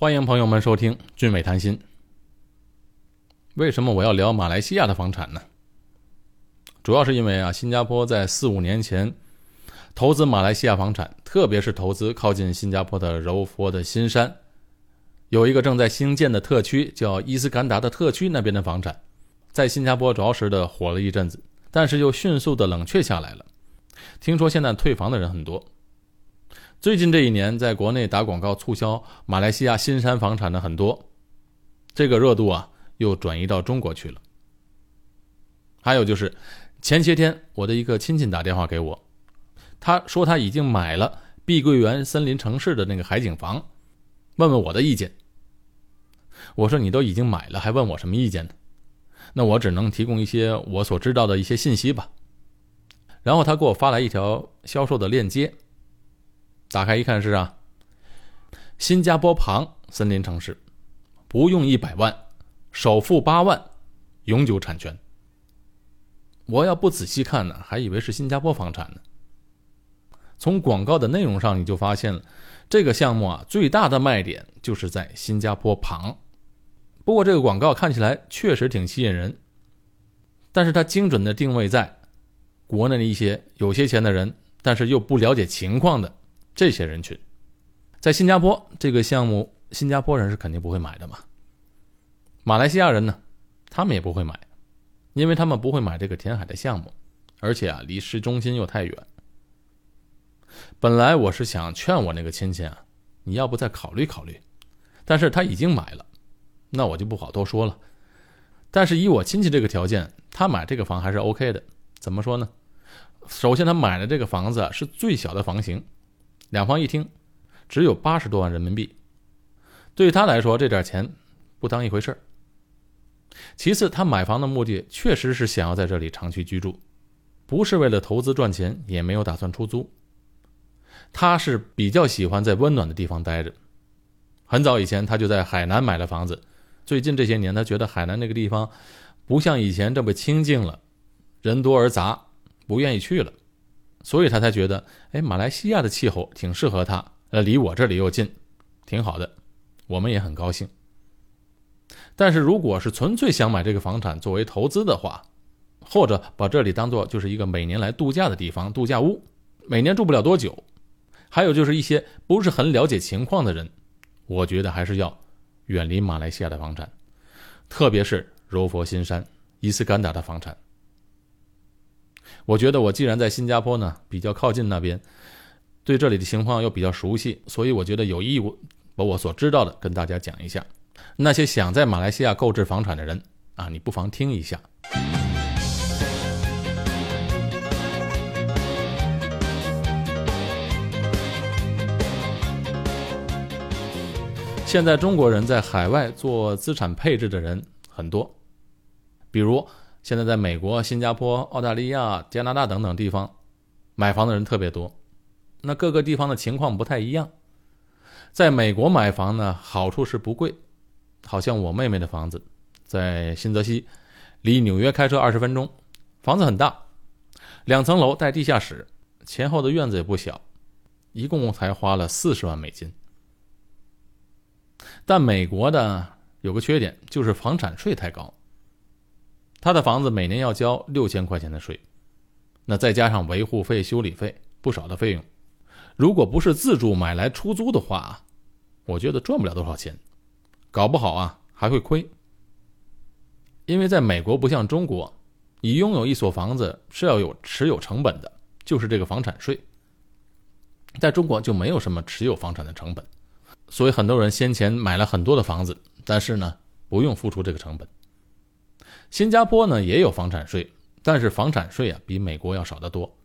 欢迎朋友们收听《俊美谈心》。为什么我要聊马来西亚的房产呢？主要是因为啊，新加坡在四五年前投资马来西亚房产，特别是投资靠近新加坡的柔佛的新山，有一个正在兴建的特区叫伊斯干达的特区那边的房产，在新加坡着实的火了一阵子，但是又迅速的冷却下来了。听说现在退房的人很多。最近这一年，在国内打广告促销马来西亚新山房产的很多，这个热度啊又转移到中国去了。还有就是前些天我的一个亲戚打电话给我，他说他已经买了碧桂园森林城市的那个海景房，问问我的意见。我说你都已经买了，还问我什么意见呢？那我只能提供一些我所知道的一些信息吧。然后他给我发来一条销售的链接。打开一看是啊，新加坡旁森林城市，不用一百万，首付八万，永久产权。我要不仔细看呢，还以为是新加坡房产呢。从广告的内容上，你就发现了这个项目啊，最大的卖点就是在新加坡旁。不过这个广告看起来确实挺吸引人，但是它精准的定位在国内的一些有些钱的人，但是又不了解情况的。这些人群，在新加坡这个项目，新加坡人是肯定不会买的嘛。马来西亚人呢，他们也不会买，因为他们不会买这个填海的项目，而且啊，离市中心又太远。本来我是想劝我那个亲戚啊，你要不再考虑考虑，但是他已经买了，那我就不好多说了。但是以我亲戚这个条件，他买这个房还是 OK 的。怎么说呢？首先，他买的这个房子是最小的房型。两房一厅，只有八十多万人民币，对他来说，这点钱不当一回事儿。其次，他买房的目的确实是想要在这里长期居住，不是为了投资赚钱，也没有打算出租。他是比较喜欢在温暖的地方待着。很早以前，他就在海南买了房子。最近这些年，他觉得海南那个地方不像以前这么清静了，人多而杂，不愿意去了。所以他才觉得，哎，马来西亚的气候挺适合他，呃，离我这里又近，挺好的，我们也很高兴。但是如果是纯粹想买这个房产作为投资的话，或者把这里当做就是一个每年来度假的地方，度假屋，每年住不了多久，还有就是一些不是很了解情况的人，我觉得还是要远离马来西亚的房产，特别是柔佛新山、伊斯干达的房产。我觉得我既然在新加坡呢，比较靠近那边，对这里的情况又比较熟悉，所以我觉得有义务把我所知道的跟大家讲一下。那些想在马来西亚购置房产的人啊，你不妨听一下。现在中国人在海外做资产配置的人很多，比如。现在在美国、新加坡、澳大利亚、加拿大等等地方，买房的人特别多。那各个地方的情况不太一样。在美国买房呢，好处是不贵，好像我妹妹的房子在新泽西，离纽约开车二十分钟，房子很大，两层楼带地下室，前后的院子也不小，一共才花了四十万美金。但美国的有个缺点，就是房产税太高。他的房子每年要交六千块钱的税，那再加上维护费、修理费，不少的费用。如果不是自住买来出租的话，我觉得赚不了多少钱，搞不好啊还会亏。因为在美国不像中国，你拥有一所房子是要有持有成本的，就是这个房产税。在中国就没有什么持有房产的成本，所以很多人先前买了很多的房子，但是呢不用付出这个成本。新加坡呢也有房产税，但是房产税啊比美国要少得多，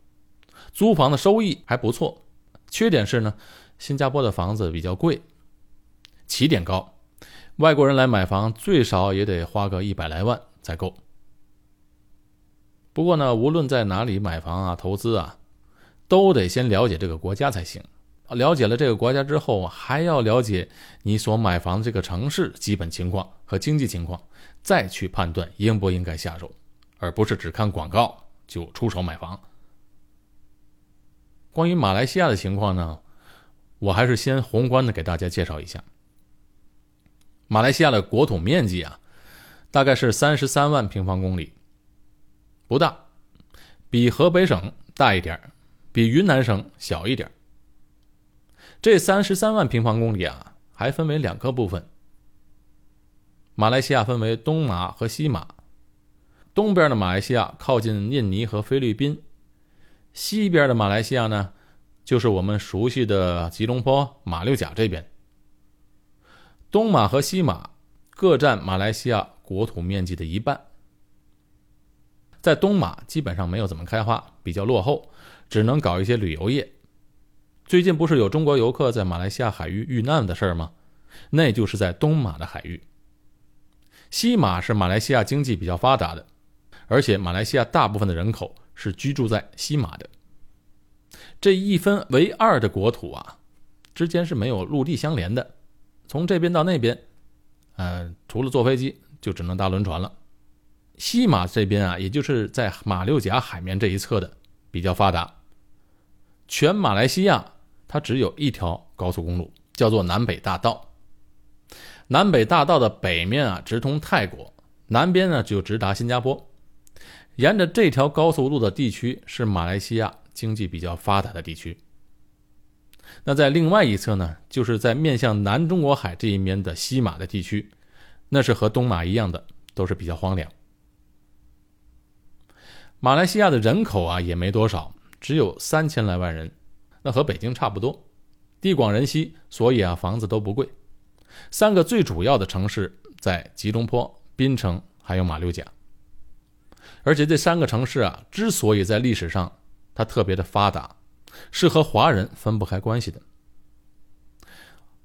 租房的收益还不错。缺点是呢，新加坡的房子比较贵，起点高，外国人来买房最少也得花个一百来万才够。不过呢，无论在哪里买房啊、投资啊，都得先了解这个国家才行。了解了这个国家之后，还要了解你所买房这个城市基本情况和经济情况，再去判断应不应该下手，而不是只看广告就出手买房。关于马来西亚的情况呢，我还是先宏观的给大家介绍一下。马来西亚的国土面积啊，大概是三十三万平方公里，不大，比河北省大一点比云南省小一点这三十三万平方公里啊，还分为两个部分。马来西亚分为东马和西马，东边的马来西亚靠近印尼和菲律宾，西边的马来西亚呢，就是我们熟悉的吉隆坡、马六甲这边。东马和西马各占马来西亚国土面积的一半。在东马基本上没有怎么开发，比较落后，只能搞一些旅游业。最近不是有中国游客在马来西亚海域遇难的事儿吗？那就是在东马的海域。西马是马来西亚经济比较发达的，而且马来西亚大部分的人口是居住在西马的。这一分为二的国土啊，之间是没有陆地相连的，从这边到那边，呃，除了坐飞机，就只能搭轮船了。西马这边啊，也就是在马六甲海面这一侧的比较发达。全马来西亚它只有一条高速公路，叫做南北大道。南北大道的北面啊，直通泰国；南边呢，就直达新加坡。沿着这条高速路的地区是马来西亚经济比较发达的地区。那在另外一侧呢，就是在面向南中国海这一面的西马的地区，那是和东马一样的，都是比较荒凉。马来西亚的人口啊，也没多少，只有三千来万人，那和北京差不多，地广人稀，所以啊，房子都不贵。三个最主要的城市在吉隆坡、槟城还有马六甲，而且这三个城市啊，之所以在历史上它特别的发达，是和华人分不开关系的。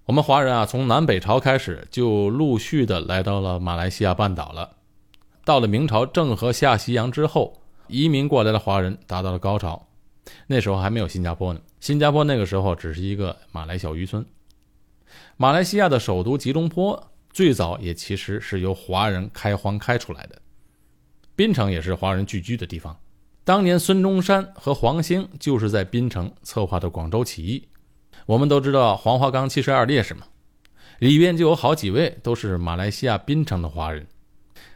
我们华人啊，从南北朝开始就陆续的来到了马来西亚半岛了。到了明朝郑和下西洋之后，移民过来的华人达到了高潮。那时候还没有新加坡呢，新加坡那个时候只是一个马来小渔村。马来西亚的首都吉隆坡最早也其实是由华人开荒开出来的，槟城也是华人聚居的地方。当年孙中山和黄兴就是在槟城策划的广州起义。我们都知道黄花岗七十二烈士嘛，里边就有好几位都是马来西亚槟城的华人，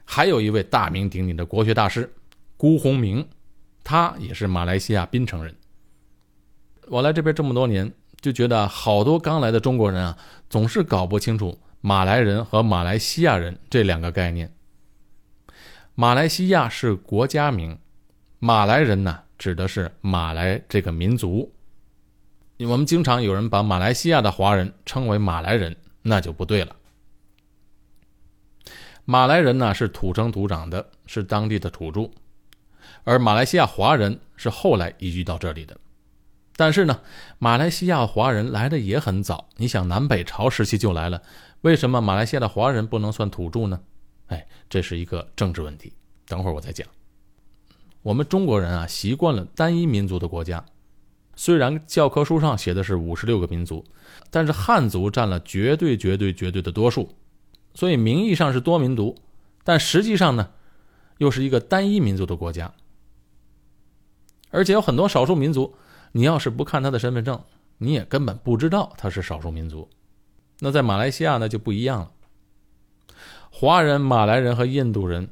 还有一位大名鼎鼎的国学大师辜鸿铭，他也是马来西亚槟城人。我来这边这么多年。就觉得好多刚来的中国人啊，总是搞不清楚马来人和马来西亚人这两个概念。马来西亚是国家名，马来人呢指的是马来这个民族。我们经常有人把马来西亚的华人称为马来人，那就不对了。马来人呢是土生土长的，是当地的土著，而马来西亚华人是后来移居到这里的。但是呢，马来西亚华人来的也很早。你想，南北朝时期就来了，为什么马来西亚的华人不能算土著呢？哎，这是一个政治问题。等会儿我再讲。我们中国人啊，习惯了单一民族的国家。虽然教科书上写的是五十六个民族，但是汉族占了绝对、绝对、绝对的多数，所以名义上是多民族，但实际上呢，又是一个单一民族的国家。而且有很多少数民族。你要是不看他的身份证，你也根本不知道他是少数民族。那在马来西亚呢就不一样了。华人、马来人和印度人，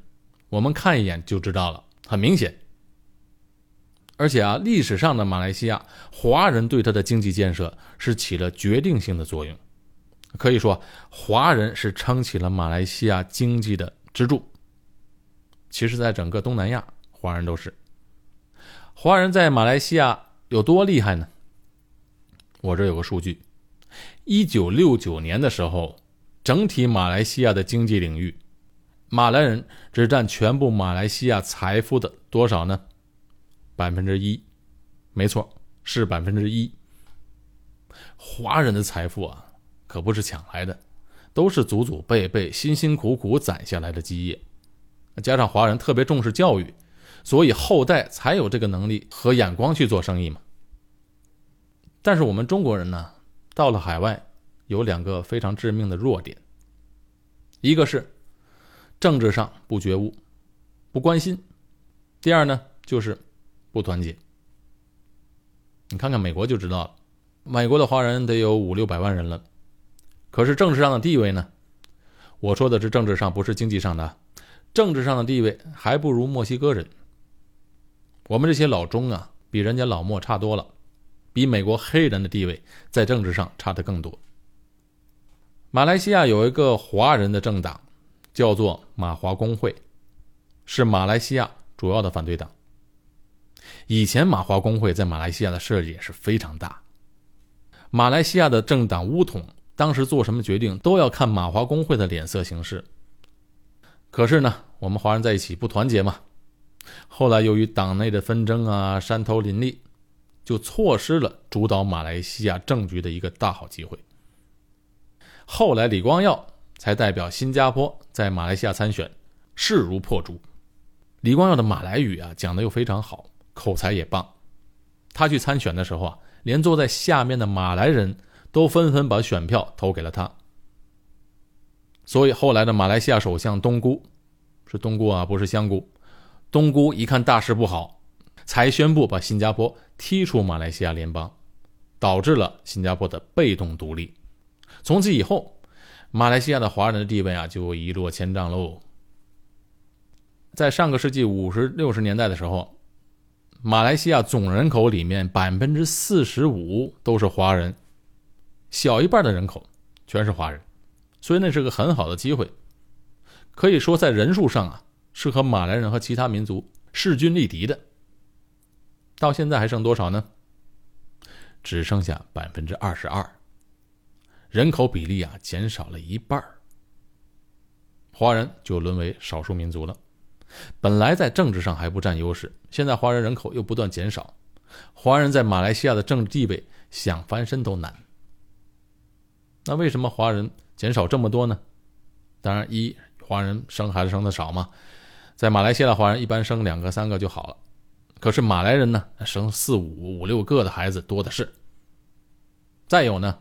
我们看一眼就知道了，很明显。而且啊，历史上的马来西亚华人对他的经济建设是起了决定性的作用，可以说华人是撑起了马来西亚经济的支柱。其实，在整个东南亚，华人都是华人在马来西亚。有多厉害呢？我这有个数据：一九六九年的时候，整体马来西亚的经济领域，马来人只占全部马来西亚财富的多少呢？百分之一，没错，是百分之一。华人的财富啊，可不是抢来的，都是祖祖辈辈辛辛苦苦攒下来的基业。加上华人特别重视教育。所以后代才有这个能力和眼光去做生意嘛。但是我们中国人呢，到了海外有两个非常致命的弱点，一个是政治上不觉悟、不关心；第二呢就是不团结。你看看美国就知道了，美国的华人得有五六百万人了，可是政治上的地位呢，我说的是政治上，不是经济上的。政治上的地位还不如墨西哥人。我们这些老中啊，比人家老墨差多了，比美国黑人的地位在政治上差的更多。马来西亚有一个华人的政党，叫做马华工会，是马来西亚主要的反对党。以前马华工会在马来西亚的势力也是非常大。马来西亚的政党巫统当时做什么决定都要看马华工会的脸色行事。可是呢，我们华人在一起不团结嘛。后来由于党内的纷争啊，山头林立，就错失了主导马来西亚政局的一个大好机会。后来李光耀才代表新加坡在马来西亚参选，势如破竹。李光耀的马来语啊讲的又非常好，口才也棒。他去参选的时候啊，连坐在下面的马来人都纷纷把选票投给了他。所以后来的马来西亚首相东姑，是东姑啊，不是香菇。东姑一看大事不好，才宣布把新加坡踢出马来西亚联邦，导致了新加坡的被动独立。从此以后，马来西亚的华人的地位啊就一落千丈喽。在上个世纪五十六十年代的时候，马来西亚总人口里面百分之四十五都是华人，小一半的人口全是华人。所以那是个很好的机会，可以说在人数上啊是和马来人和其他民族势均力敌的。到现在还剩多少呢？只剩下百分之二十二，人口比例啊减少了一半华人就沦为少数民族了。本来在政治上还不占优势，现在华人人口又不断减少，华人在马来西亚的政治地位想翻身都难。那为什么华人？减少这么多呢？当然，一华人生孩子生的少嘛，在马来西亚的华人一般生两个三个就好了。可是马来人呢，生四五五六个的孩子多的是。再有呢，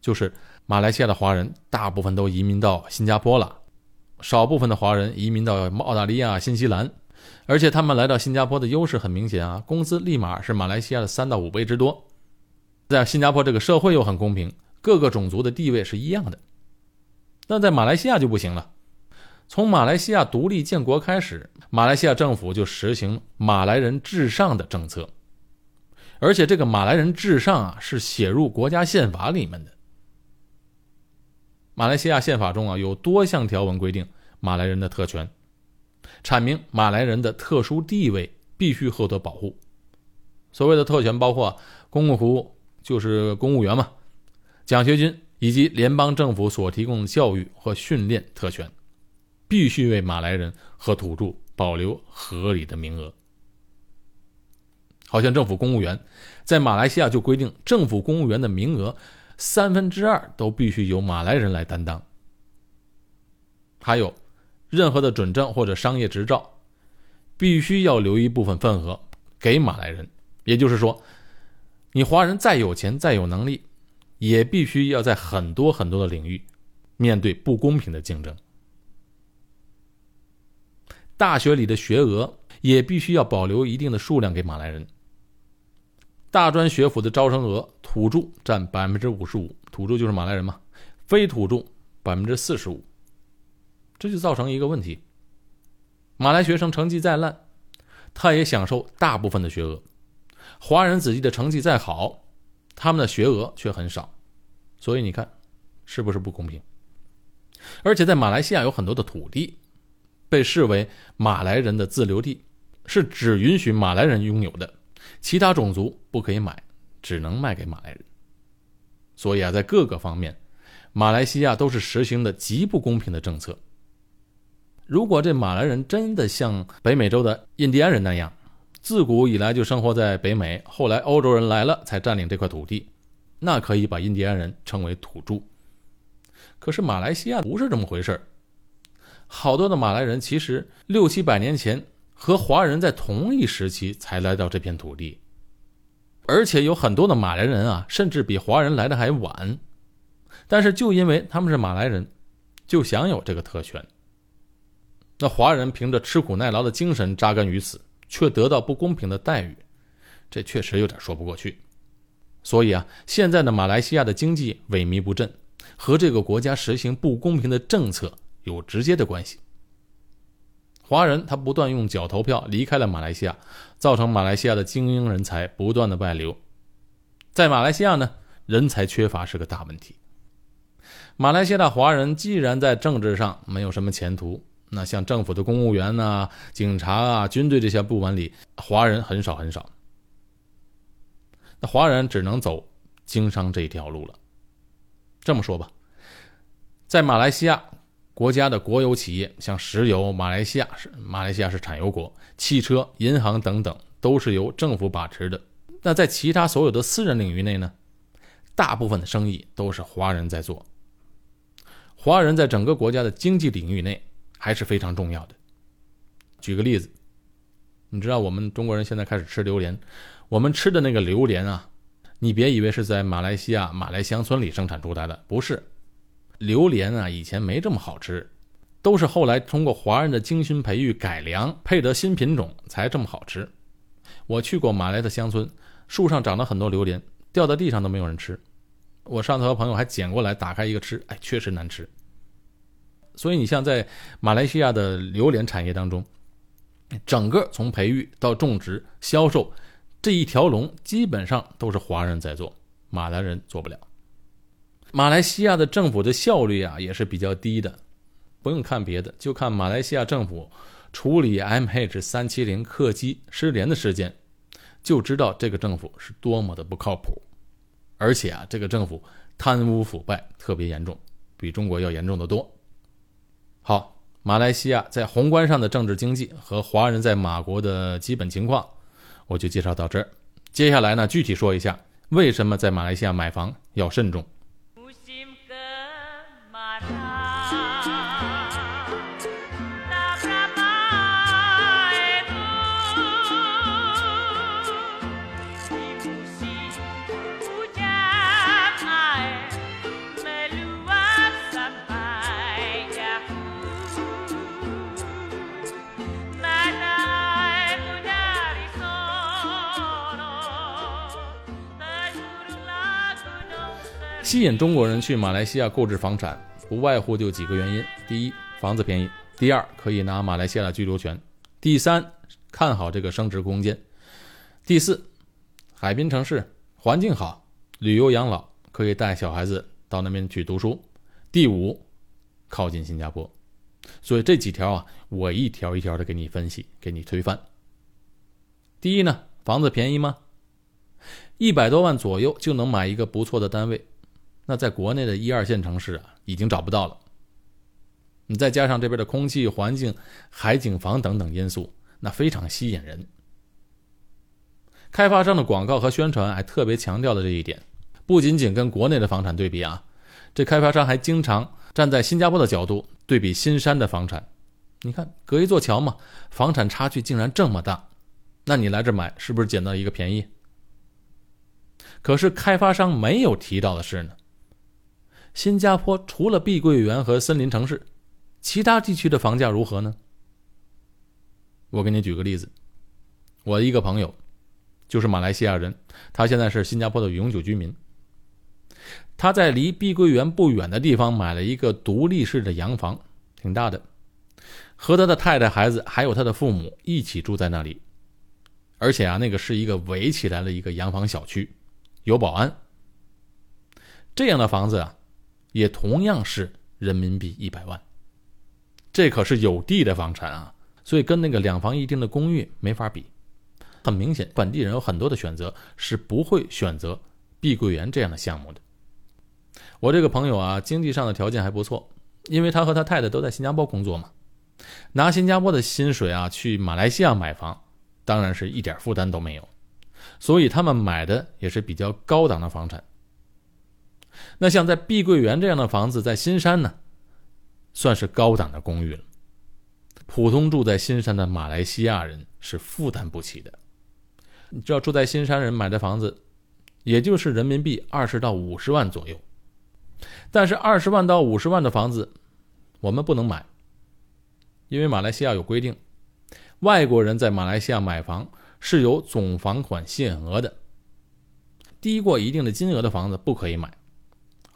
就是马来西亚的华人大部分都移民到新加坡了，少部分的华人移民到澳大利亚、新西兰，而且他们来到新加坡的优势很明显啊，工资立马是马来西亚的三到五倍之多。在新加坡这个社会又很公平，各个种族的地位是一样的。那在马来西亚就不行了。从马来西亚独立建国开始，马来西亚政府就实行马来人至上的政策，而且这个马来人至上啊是写入国家宪法里面的。马来西亚宪法中啊有多项条文规定马来人的特权，阐明马来人的特殊地位必须获得保护。所谓的特权包括公共服务，就是公务员嘛，奖学金。以及联邦政府所提供的教育和训练特权，必须为马来人和土著保留合理的名额。好像政府公务员，在马来西亚就规定，政府公务员的名额三分之二都必须由马来人来担当。还有，任何的准证或者商业执照，必须要留一部分份额给马来人。也就是说，你华人再有钱再有能力。也必须要在很多很多的领域面对不公平的竞争。大学里的学额也必须要保留一定的数量给马来人。大专学府的招生额，土著占百分之五十五，土著就是马来人嘛，非土著百分之四十五。这就造成一个问题：马来学生成绩再烂，他也享受大部分的学额；华人子弟的成绩再好。他们的学额却很少，所以你看，是不是不公平？而且在马来西亚有很多的土地被视为马来人的自留地，是只允许马来人拥有的，其他种族不可以买，只能卖给马来人。所以啊，在各个方面，马来西亚都是实行的极不公平的政策。如果这马来人真的像北美洲的印第安人那样，自古以来就生活在北美，后来欧洲人来了才占领这块土地，那可以把印第安人称为土著。可是马来西亚不是这么回事好多的马来人其实六七百年前和华人在同一时期才来到这片土地，而且有很多的马来人啊，甚至比华人来的还晚。但是就因为他们是马来人，就享有这个特权。那华人凭着吃苦耐劳的精神扎根于此。却得到不公平的待遇，这确实有点说不过去。所以啊，现在的马来西亚的经济萎靡不振，和这个国家实行不公平的政策有直接的关系。华人他不断用脚投票离开了马来西亚，造成马来西亚的精英人才不断的外流。在马来西亚呢，人才缺乏是个大问题。马来西亚的华人既然在政治上没有什么前途，那像政府的公务员呐、警察啊、军队这些部门里，华人很少很少。那华人只能走经商这一条路了。这么说吧，在马来西亚，国家的国有企业像石油，马来西亚是马来西亚是产油国，汽车、银行等等都是由政府把持的。那在其他所有的私人领域内呢，大部分的生意都是华人在做。华人在整个国家的经济领域内还是非常重要的。举个例子，你知道我们中国人现在开始吃榴莲，我们吃的那个榴莲啊，你别以为是在马来西亚马来乡村里生产出来的，不是。榴莲啊，以前没这么好吃，都是后来通过华人的精心培育、改良，配得新品种才这么好吃。我去过马来的乡村，树上长了很多榴莲，掉在地上都没有人吃。我上次和朋友还捡过来打开一个吃，哎，确实难吃。所以你像在马来西亚的榴莲产业当中，整个从培育到种植、销售这一条龙，基本上都是华人在做，马来人做不了。马来西亚的政府的效率啊也是比较低的，不用看别的，就看马来西亚政府处理 MH 三七零客机失联的事件，就知道这个政府是多么的不靠谱。而且啊，这个政府贪污腐败特别严重，比中国要严重的多。好，马来西亚在宏观上的政治经济和华人在马国的基本情况，我就介绍到这儿。接下来呢，具体说一下为什么在马来西亚买房要慎重。吸引中国人去马来西亚购置房产，不外乎就几个原因：第一，房子便宜；第二，可以拿马来西亚的居留权；第三，看好这个升值空间；第四，海滨城市环境好，旅游养老可以带小孩子到那边去读书；第五，靠近新加坡。所以这几条啊，我一条一条的给你分析，给你推翻。第一呢，房子便宜吗？一百多万左右就能买一个不错的单位。那在国内的一二线城市啊，已经找不到了。你再加上这边的空气环境、海景房等等因素，那非常吸引人。开发商的广告和宣传还特别强调了这一点。不仅仅跟国内的房产对比啊，这开发商还经常站在新加坡的角度对比新山的房产。你看，隔一座桥嘛，房产差距竟然这么大，那你来这买是不是捡到一个便宜？可是开发商没有提到的是呢。新加坡除了碧桂园和森林城市，其他地区的房价如何呢？我给你举个例子，我一个朋友，就是马来西亚人，他现在是新加坡的永久居民。他在离碧桂园不远的地方买了一个独立式的洋房，挺大的，和他的太太、孩子还有他的父母一起住在那里。而且啊，那个是一个围起来的一个洋房小区，有保安。这样的房子啊。也同样是人民币一百万，这可是有地的房产啊，所以跟那个两房一厅的公寓没法比。很明显，本地人有很多的选择，是不会选择碧桂园这样的项目的。我这个朋友啊，经济上的条件还不错，因为他和他太太都在新加坡工作嘛，拿新加坡的薪水啊去马来西亚买房，当然是一点负担都没有，所以他们买的也是比较高档的房产。那像在碧桂园这样的房子，在新山呢，算是高档的公寓了。普通住在新山的马来西亚人是负担不起的。你知道住在新山人买的房子，也就是人民币二十到五十万左右。但是二十万到五十万的房子，我们不能买，因为马来西亚有规定，外国人在马来西亚买房是有总房款限额的，低过一定的金额的房子不可以买。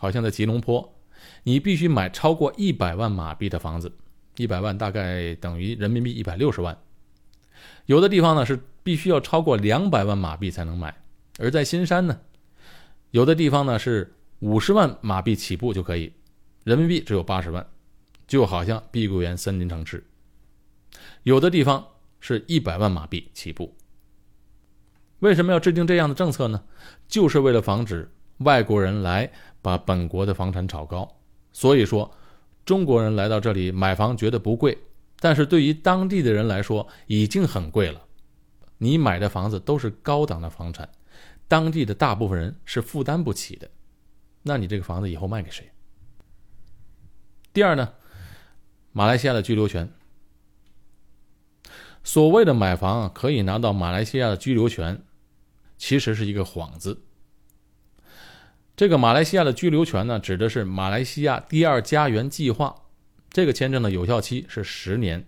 好像在吉隆坡，你必须买超过一百万马币的房子，一百万大概等于人民币一百六十万。有的地方呢是必须要超过两百万马币才能买，而在新山呢，有的地方呢是五十万马币起步就可以，人民币只有八十万，就好像碧桂园森林城市。有的地方是一百万马币起步。为什么要制定这样的政策呢？就是为了防止外国人来把本国的房产炒高。所以说，中国人来到这里买房觉得不贵，但是对于当地的人来说已经很贵了。你买的房子都是高档的房产，当地的大部分人是负担不起的。那你这个房子以后卖给谁？第二呢，马来西亚的居留权。所谓的买房可以拿到马来西亚的居留权，其实是一个幌子。这个马来西亚的居留权呢，指的是马来西亚第二家园计划。这个签证的有效期是十年，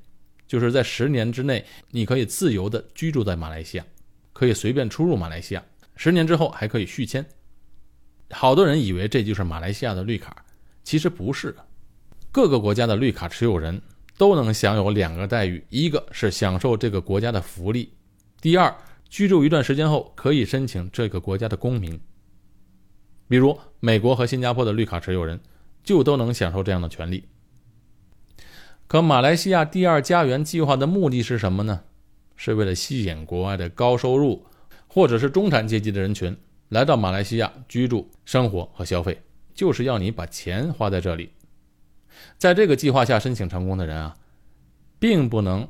就是在十年之内，你可以自由的居住在马来西亚，可以随便出入马来西亚。十年之后还可以续签。好多人以为这就是马来西亚的绿卡，其实不是。各个国家的绿卡持有人。都能享有两个待遇：一个是享受这个国家的福利；第二，居住一段时间后可以申请这个国家的公民。比如美国和新加坡的绿卡持有人就都能享受这样的权利。可马来西亚第二家园计划的目的是什么呢？是为了吸引国外的高收入或者是中产阶级的人群来到马来西亚居住、生活和消费，就是要你把钱花在这里。在这个计划下申请成功的人啊，并不能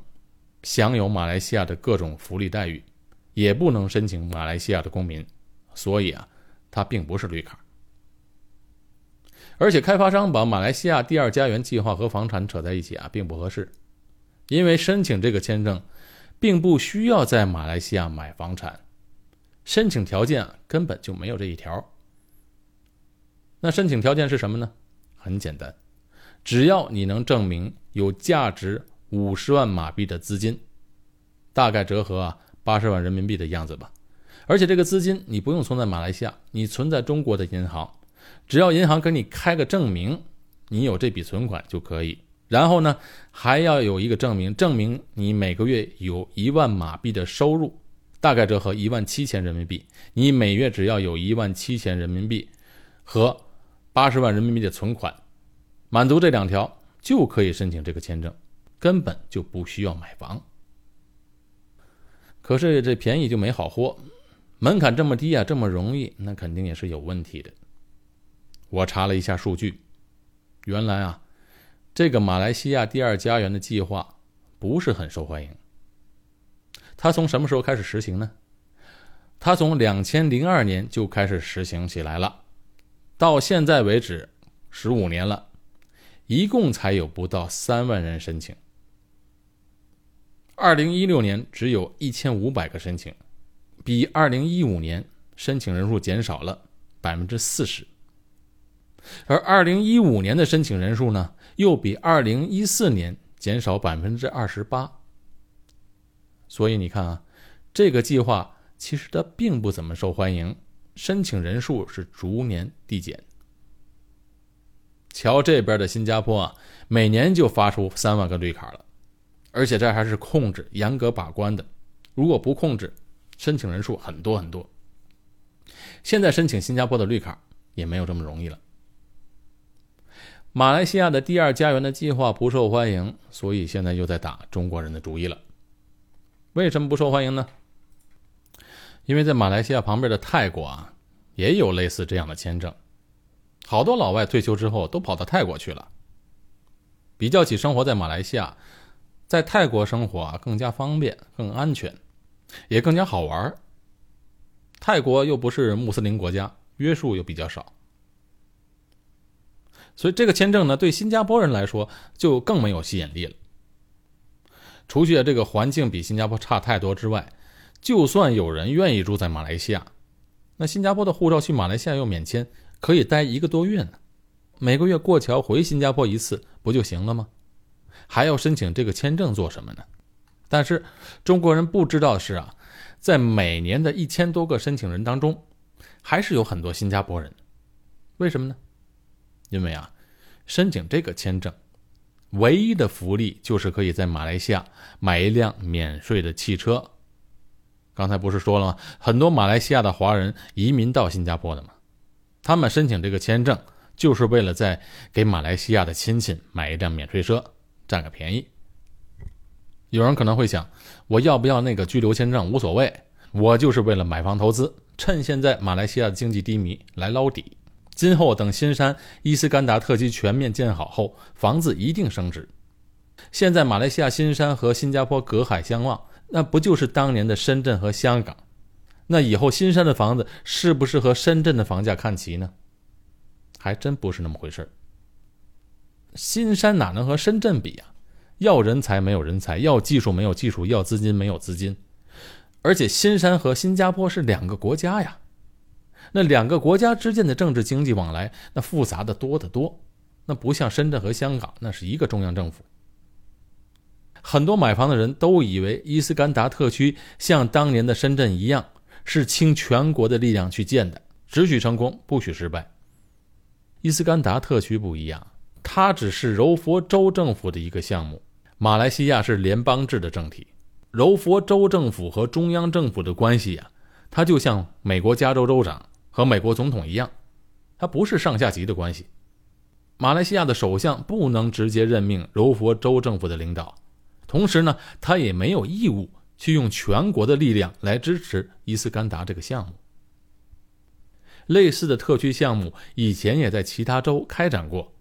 享有马来西亚的各种福利待遇，也不能申请马来西亚的公民，所以啊，它并不是绿卡。而且开发商把马来西亚第二家园计划和房产扯在一起啊，并不合适，因为申请这个签证，并不需要在马来西亚买房产，申请条件啊根本就没有这一条。那申请条件是什么呢？很简单。只要你能证明有价值五十万马币的资金，大概折合啊八十万人民币的样子吧。而且这个资金你不用存在马来西亚，你存在中国的银行，只要银行给你开个证明，你有这笔存款就可以。然后呢，还要有一个证明，证明你每个月有一万马币的收入，大概折合一万七千人民币。你每月只要有一万七千人民币和八十万人民币的存款。满足这两条就可以申请这个签证，根本就不需要买房。可是这便宜就没好货，门槛这么低啊，这么容易，那肯定也是有问题的。我查了一下数据，原来啊，这个马来西亚第二家园的计划不是很受欢迎。它从什么时候开始实行呢？它从两千零二年就开始实行起来了，到现在为止十五年了。一共才有不到三万人申请。二零一六年只有一千五百个申请，比二零一五年申请人数减少了百分之四十。而二零一五年的申请人数呢，又比二零一四年减少百分之二十八。所以你看啊，这个计划其实它并不怎么受欢迎，申请人数是逐年递减。瞧这边的新加坡啊，每年就发出三万个绿卡了，而且这还是控制、严格把关的。如果不控制，申请人数很多很多。现在申请新加坡的绿卡也没有这么容易了。马来西亚的第二家园的计划不受欢迎，所以现在又在打中国人的主意了。为什么不受欢迎呢？因为在马来西亚旁边的泰国啊，也有类似这样的签证。好多老外退休之后都跑到泰国去了。比较起生活在马来西亚，在泰国生活啊更加方便、更安全，也更加好玩。泰国又不是穆斯林国家，约束又比较少，所以这个签证呢，对新加坡人来说就更没有吸引力了。除去这个环境比新加坡差太多之外，就算有人愿意住在马来西亚，那新加坡的护照去马来西亚又免签。可以待一个多月呢，每个月过桥回新加坡一次不就行了吗？还要申请这个签证做什么呢？但是中国人不知道的是啊，在每年的一千多个申请人当中，还是有很多新加坡人。为什么呢？因为啊，申请这个签证，唯一的福利就是可以在马来西亚买一辆免税的汽车。刚才不是说了吗？很多马来西亚的华人移民到新加坡的嘛，他们申请这个签证就是为了在给马来西亚的亲戚买一辆免税车，占个便宜。有人可能会想，我要不要那个居留签证无所谓，我就是为了买房投资，趁现在马来西亚的经济低迷来捞底。今后等新山伊斯干达特区全面建好后，房子一定升值。现在马来西亚新山和新加坡隔海相望，那不就是当年的深圳和香港？那以后新山的房子是不是和深圳的房价看齐呢？还真不是那么回事儿新山哪能和深圳比呀？要人才没有人才，要技术没有技术，要资金没有资金。而且新山和新加坡是两个国家呀。那两个国家之间的政治经济往来，那复杂的多得多。那不像深圳和香港，那是一个中央政府。很多买房的人都以为伊斯干达特区像当年的深圳一样，是倾全国的力量去建的，只许成功，不许失败。伊斯干达特区不一样，它只是柔佛州政府的一个项目。马来西亚是联邦制的政体，柔佛州政府和中央政府的关系呀，它就像美国加州州长。和美国总统一样，它不是上下级的关系。马来西亚的首相不能直接任命柔佛州政府的领导，同时呢，他也没有义务去用全国的力量来支持伊斯干达这个项目。类似的特区项目以前也在其他州开展过，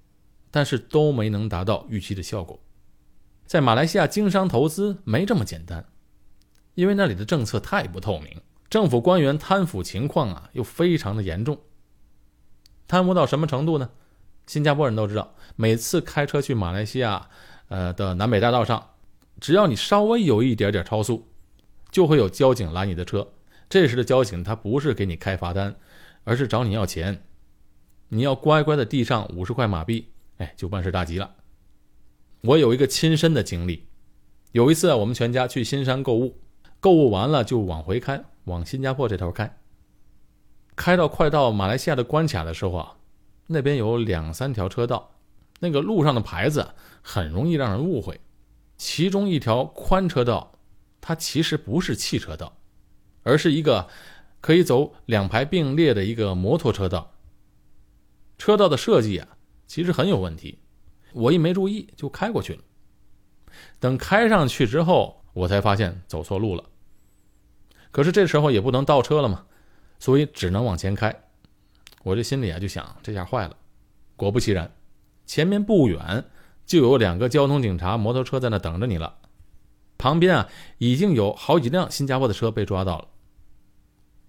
但是都没能达到预期的效果。在马来西亚经商投资没这么简单，因为那里的政策太不透明。政府官员贪腐情况啊，又非常的严重。贪污到什么程度呢？新加坡人都知道，每次开车去马来西亚，呃的南北大道上，只要你稍微有一点点超速，就会有交警拦你的车。这时的交警他不是给你开罚单，而是找你要钱。你要乖乖的递上五十块马币，就万事大吉了。我有一个亲身的经历，有一次我们全家去新山购物，购物完了就往回开。往新加坡这头开，开到快到马来西亚的关卡的时候啊，那边有两三条车道，那个路上的牌子很容易让人误会。其中一条宽车道，它其实不是汽车道，而是一个可以走两排并列的一个摩托车道。车道的设计啊，其实很有问题，我一没注意就开过去了。等开上去之后，我才发现走错路了。可是这时候也不能倒车了嘛，所以只能往前开。我这心里啊就想，这下坏了。果不其然，前面不远就有两个交通警察摩托车在那等着你了。旁边啊已经有好几辆新加坡的车被抓到了。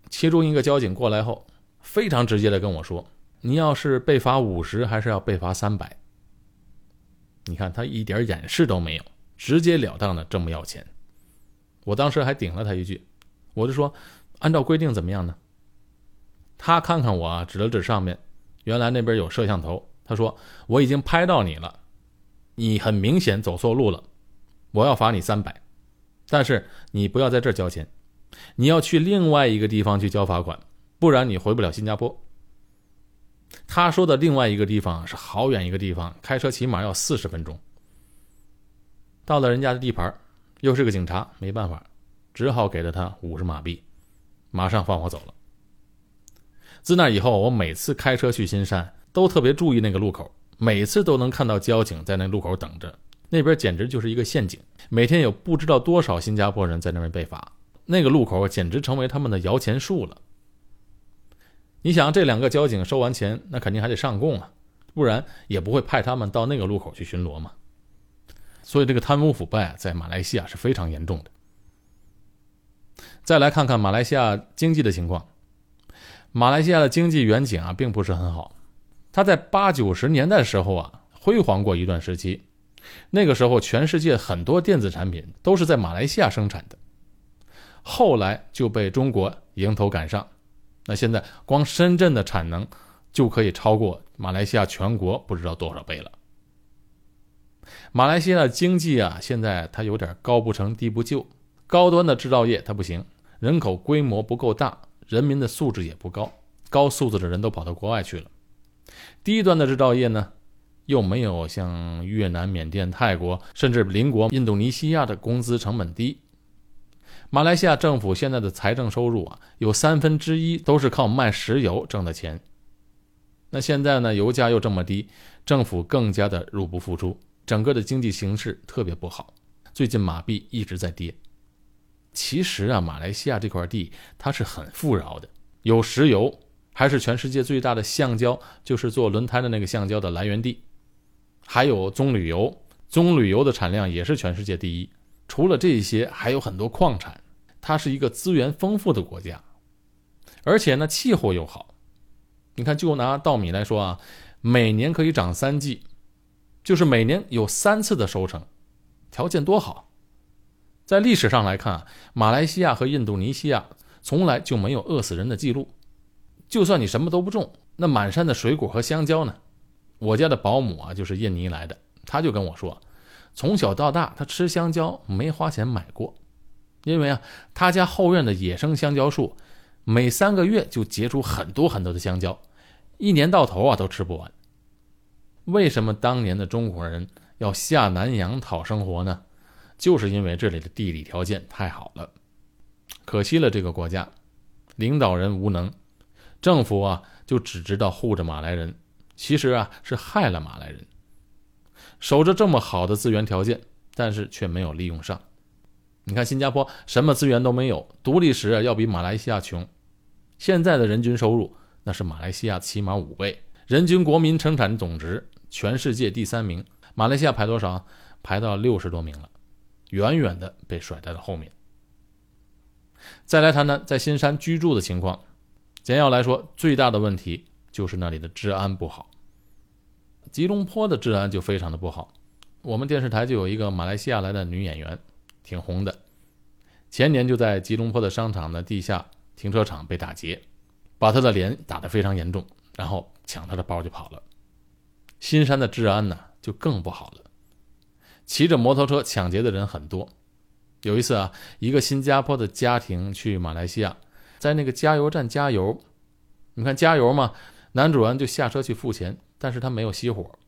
其中一个交警过来后，非常直接的跟我说：“你要是被罚五十，还是要被罚三百？”你看他一点掩饰都没有，直截了当的这么要钱。我当时还顶了他一句。我就说，按照规定怎么样呢？他看看我，指了指上面，原来那边有摄像头。他说：“我已经拍到你了，你很明显走错路了，我要罚你三百，但是你不要在这儿交钱，你要去另外一个地方去交罚款，不然你回不了新加坡。”他说的另外一个地方是好远一个地方，开车起码要四十分钟。到了人家的地盘，又是个警察，没办法。只好给了他五十马币，马上放我走了。自那以后，我每次开车去新山都特别注意那个路口，每次都能看到交警在那路口等着。那边简直就是一个陷阱，每天有不知道多少新加坡人在那边被罚。那个路口简直成为他们的摇钱树了。你想，这两个交警收完钱，那肯定还得上供啊，不然也不会派他们到那个路口去巡逻嘛。所以，这个贪污腐败在马来西亚是非常严重的。再来看看马来西亚经济的情况。马来西亚的经济远景啊，并不是很好。它在八九十年代的时候啊，辉煌过一段时期。那个时候，全世界很多电子产品都是在马来西亚生产的。后来就被中国迎头赶上。那现在，光深圳的产能就可以超过马来西亚全国不知道多少倍了。马来西亚经济啊，现在它有点高不成低不就，高端的制造业它不行。人口规模不够大，人民的素质也不高，高素质的人都跑到国外去了。低端的制造业呢，又没有像越南、缅甸、泰国，甚至邻国印度尼西亚的工资成本低。马来西亚政府现在的财政收入啊，有三分之一都是靠卖石油挣的钱。那现在呢，油价又这么低，政府更加的入不敷出，整个的经济形势特别不好。最近马币一直在跌。其实啊，马来西亚这块地它是很富饶的，有石油，还是全世界最大的橡胶，就是做轮胎的那个橡胶的来源地。还有棕榈油，棕榈油的产量也是全世界第一。除了这些，还有很多矿产。它是一个资源丰富的国家，而且呢，气候又好。你看，就拿稻米来说啊，每年可以长三季，就是每年有三次的收成，条件多好。在历史上来看，马来西亚和印度尼西亚从来就没有饿死人的记录。就算你什么都不种，那满山的水果和香蕉呢？我家的保姆啊，就是印尼来的，他就跟我说，从小到大他吃香蕉没花钱买过，因为啊，他家后院的野生香蕉树，每三个月就结出很多很多的香蕉，一年到头啊都吃不完。为什么当年的中国人要下南洋讨生活呢？就是因为这里的地理条件太好了。可惜了这个国家，领导人无能，政府啊就只知道护着马来人。其实啊，是害了马来人，守着这么好的资源条件，但是却没有利用上。你看新加坡什么资源都没有，独立时要比马来西亚穷，现在的人均收入那是马来西亚起码五倍，人均国民生产总值全世界第三名，马来西亚排多少？排到六十多名了，远远的被甩在了后面。再来谈谈在新山居住的情况，简要来说，最大的问题。就是那里的治安不好，吉隆坡的治安就非常的不好。我们电视台就有一个马来西亚来的女演员，挺红的。前年就在吉隆坡的商场的地下停车场被打劫，把他的脸打得非常严重，然后抢他的包就跑了。新山的治安呢就更不好了，骑着摩托车抢劫的人很多。有一次啊，一个新加坡的家庭去马来西亚，在那个加油站加油，你看加油嘛。男主人就下车去付钱，但是他没有熄火，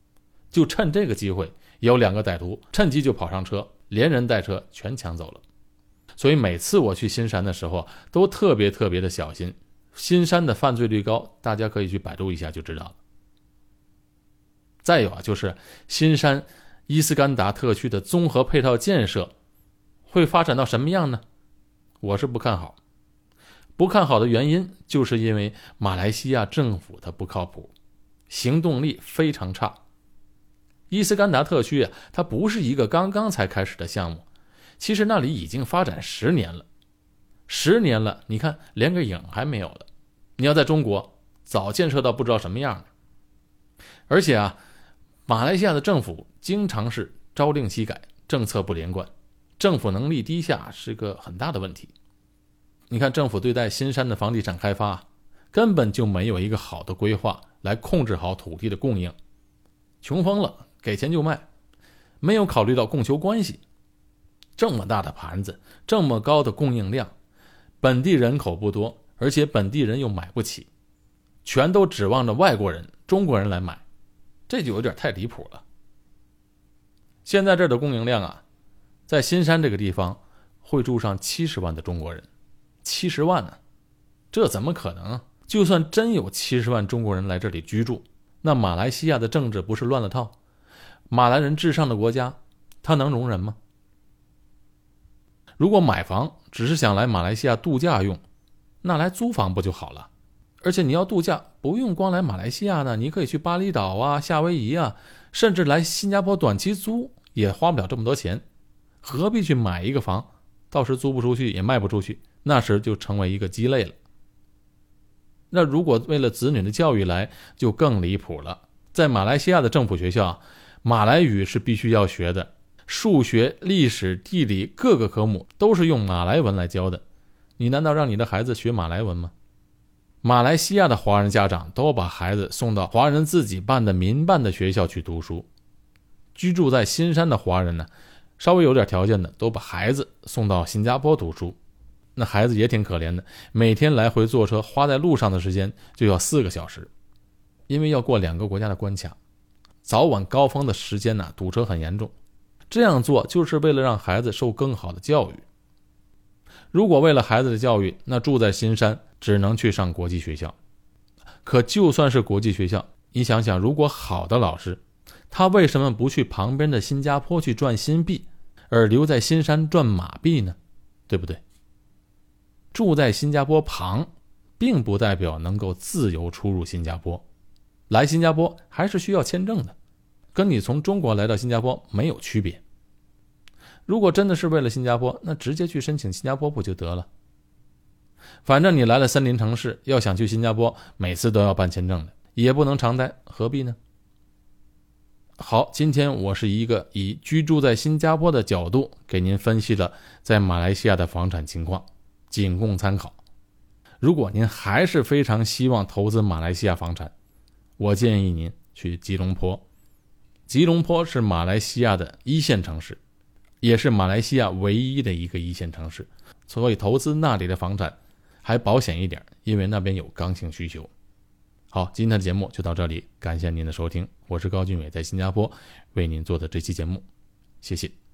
就趁这个机会，有两个歹徒趁机就跑上车，连人带车全抢走了。所以每次我去新山的时候，都特别特别的小心。新山的犯罪率高，大家可以去百度一下就知道了。再有啊，就是新山伊斯干达特区的综合配套建设会发展到什么样呢？我是不看好。不看好的原因，就是因为马来西亚政府它不靠谱，行动力非常差。伊斯干达特区啊，它不是一个刚刚才开始的项目，其实那里已经发展十年了，十年了，你看连个影还没有了。你要在中国，早建设到不知道什么样了。而且啊，马来西亚的政府经常是朝令夕改，政策不连贯，政府能力低下是个很大的问题。你看，政府对待新山的房地产开发，根本就没有一个好的规划来控制好土地的供应。穷疯了，给钱就卖，没有考虑到供求关系。这么大的盘子，这么高的供应量，本地人口不多，而且本地人又买不起，全都指望着外国人、中国人来买，这就有点太离谱了。现在这儿的供应量啊，在新山这个地方会住上七十万的中国人。七十万呢？这怎么可能？就算真有七十万中国人来这里居住，那马来西亚的政治不是乱了套？马来人至上的国家，他能容忍吗？如果买房只是想来马来西亚度假用，那来租房不就好了？而且你要度假，不用光来马来西亚呢，你可以去巴厘岛啊、夏威夷啊，甚至来新加坡短期租，也花不了这么多钱，何必去买一个房？到时租不出去，也卖不出去。那时就成为一个鸡肋了。那如果为了子女的教育来，就更离谱了。在马来西亚的政府学校，马来语是必须要学的，数学、历史、地理各个科目都是用马来文来教的。你难道让你的孩子学马来文吗？马来西亚的华人家长都把孩子送到华人自己办的民办的学校去读书。居住在新山的华人呢，稍微有点条件的，都把孩子送到新加坡读书。那孩子也挺可怜的，每天来回坐车，花在路上的时间就要四个小时，因为要过两个国家的关卡。早晚高峰的时间呢，堵车很严重。这样做就是为了让孩子受更好的教育。如果为了孩子的教育，那住在新山只能去上国际学校。可就算是国际学校，你想想，如果好的老师，他为什么不去旁边的新加坡去赚新币，而留在新山赚马币呢？对不对？住在新加坡旁，并不代表能够自由出入新加坡。来新加坡还是需要签证的，跟你从中国来到新加坡没有区别。如果真的是为了新加坡，那直接去申请新加坡不就得了？反正你来了森林城市，要想去新加坡，每次都要办签证的，也不能常待，何必呢？好，今天我是一个以居住在新加坡的角度给您分析了在马来西亚的房产情况，仅供参考。如果您还是非常希望投资马来西亚房产，我建议您去吉隆坡。吉隆坡是马来西亚的一线城市。也是马来西亚唯一的一个一线城市，所以投资那里的房产还保险一点，因为那边有刚性需求。好，今天的节目就到这里，感谢您的收听，我是高俊伟，在新加坡为您做的这期节目，谢谢。